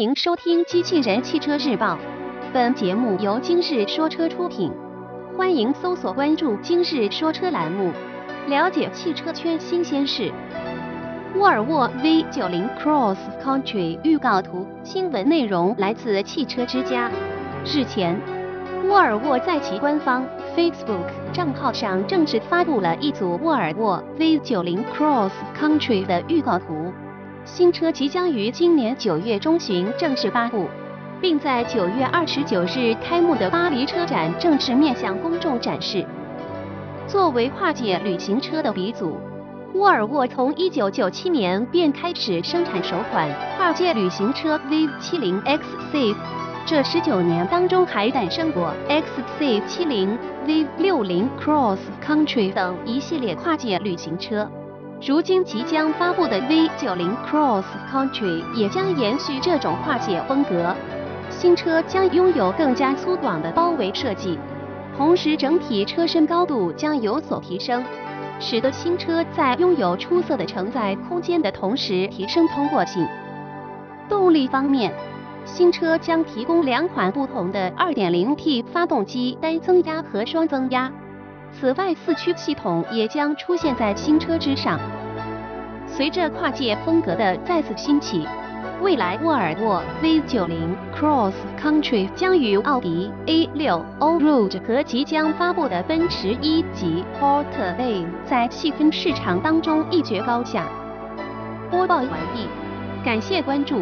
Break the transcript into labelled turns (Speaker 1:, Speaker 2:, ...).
Speaker 1: 迎收听《机器人汽车日报》，本节目由今日说车出品。欢迎搜索关注“今日说车”栏目，了解汽车圈新鲜事。沃尔沃 V90 Cross Country 预告图，新闻内容来自汽车之家。日前，沃尔沃在其官方 Facebook 账号上正式发布了一组沃尔沃 V90 Cross Country 的预告图。新车即将于今年九月中旬正式发布，并在九月二十九日开幕的巴黎车展正式面向公众展示。作为跨界旅行车的鼻祖，沃尔沃从一九九七年便开始生产首款跨界旅行车 V70 XC，这十九年当中还诞生过 XC70、V60 Cross Country 等一系列跨界旅行车。如今即将发布的 V90 Cross Country 也将延续这种跨界风格。新车将拥有更加粗犷的包围设计，同时整体车身高度将有所提升，使得新车在拥有出色的承载空间的同时提升通过性。动力方面，新车将提供两款不同的 2.0T 发动机，单增压和双增压。此外，四驱系统也将出现在新车之上。随着跨界风格的再次兴起，未来沃尔沃 V90 Cross Country 将与奥迪 A6 Allroad 和即将发布的奔驰 E 级 Portland 在细分市场当中一决高下。播报完毕，感谢关注。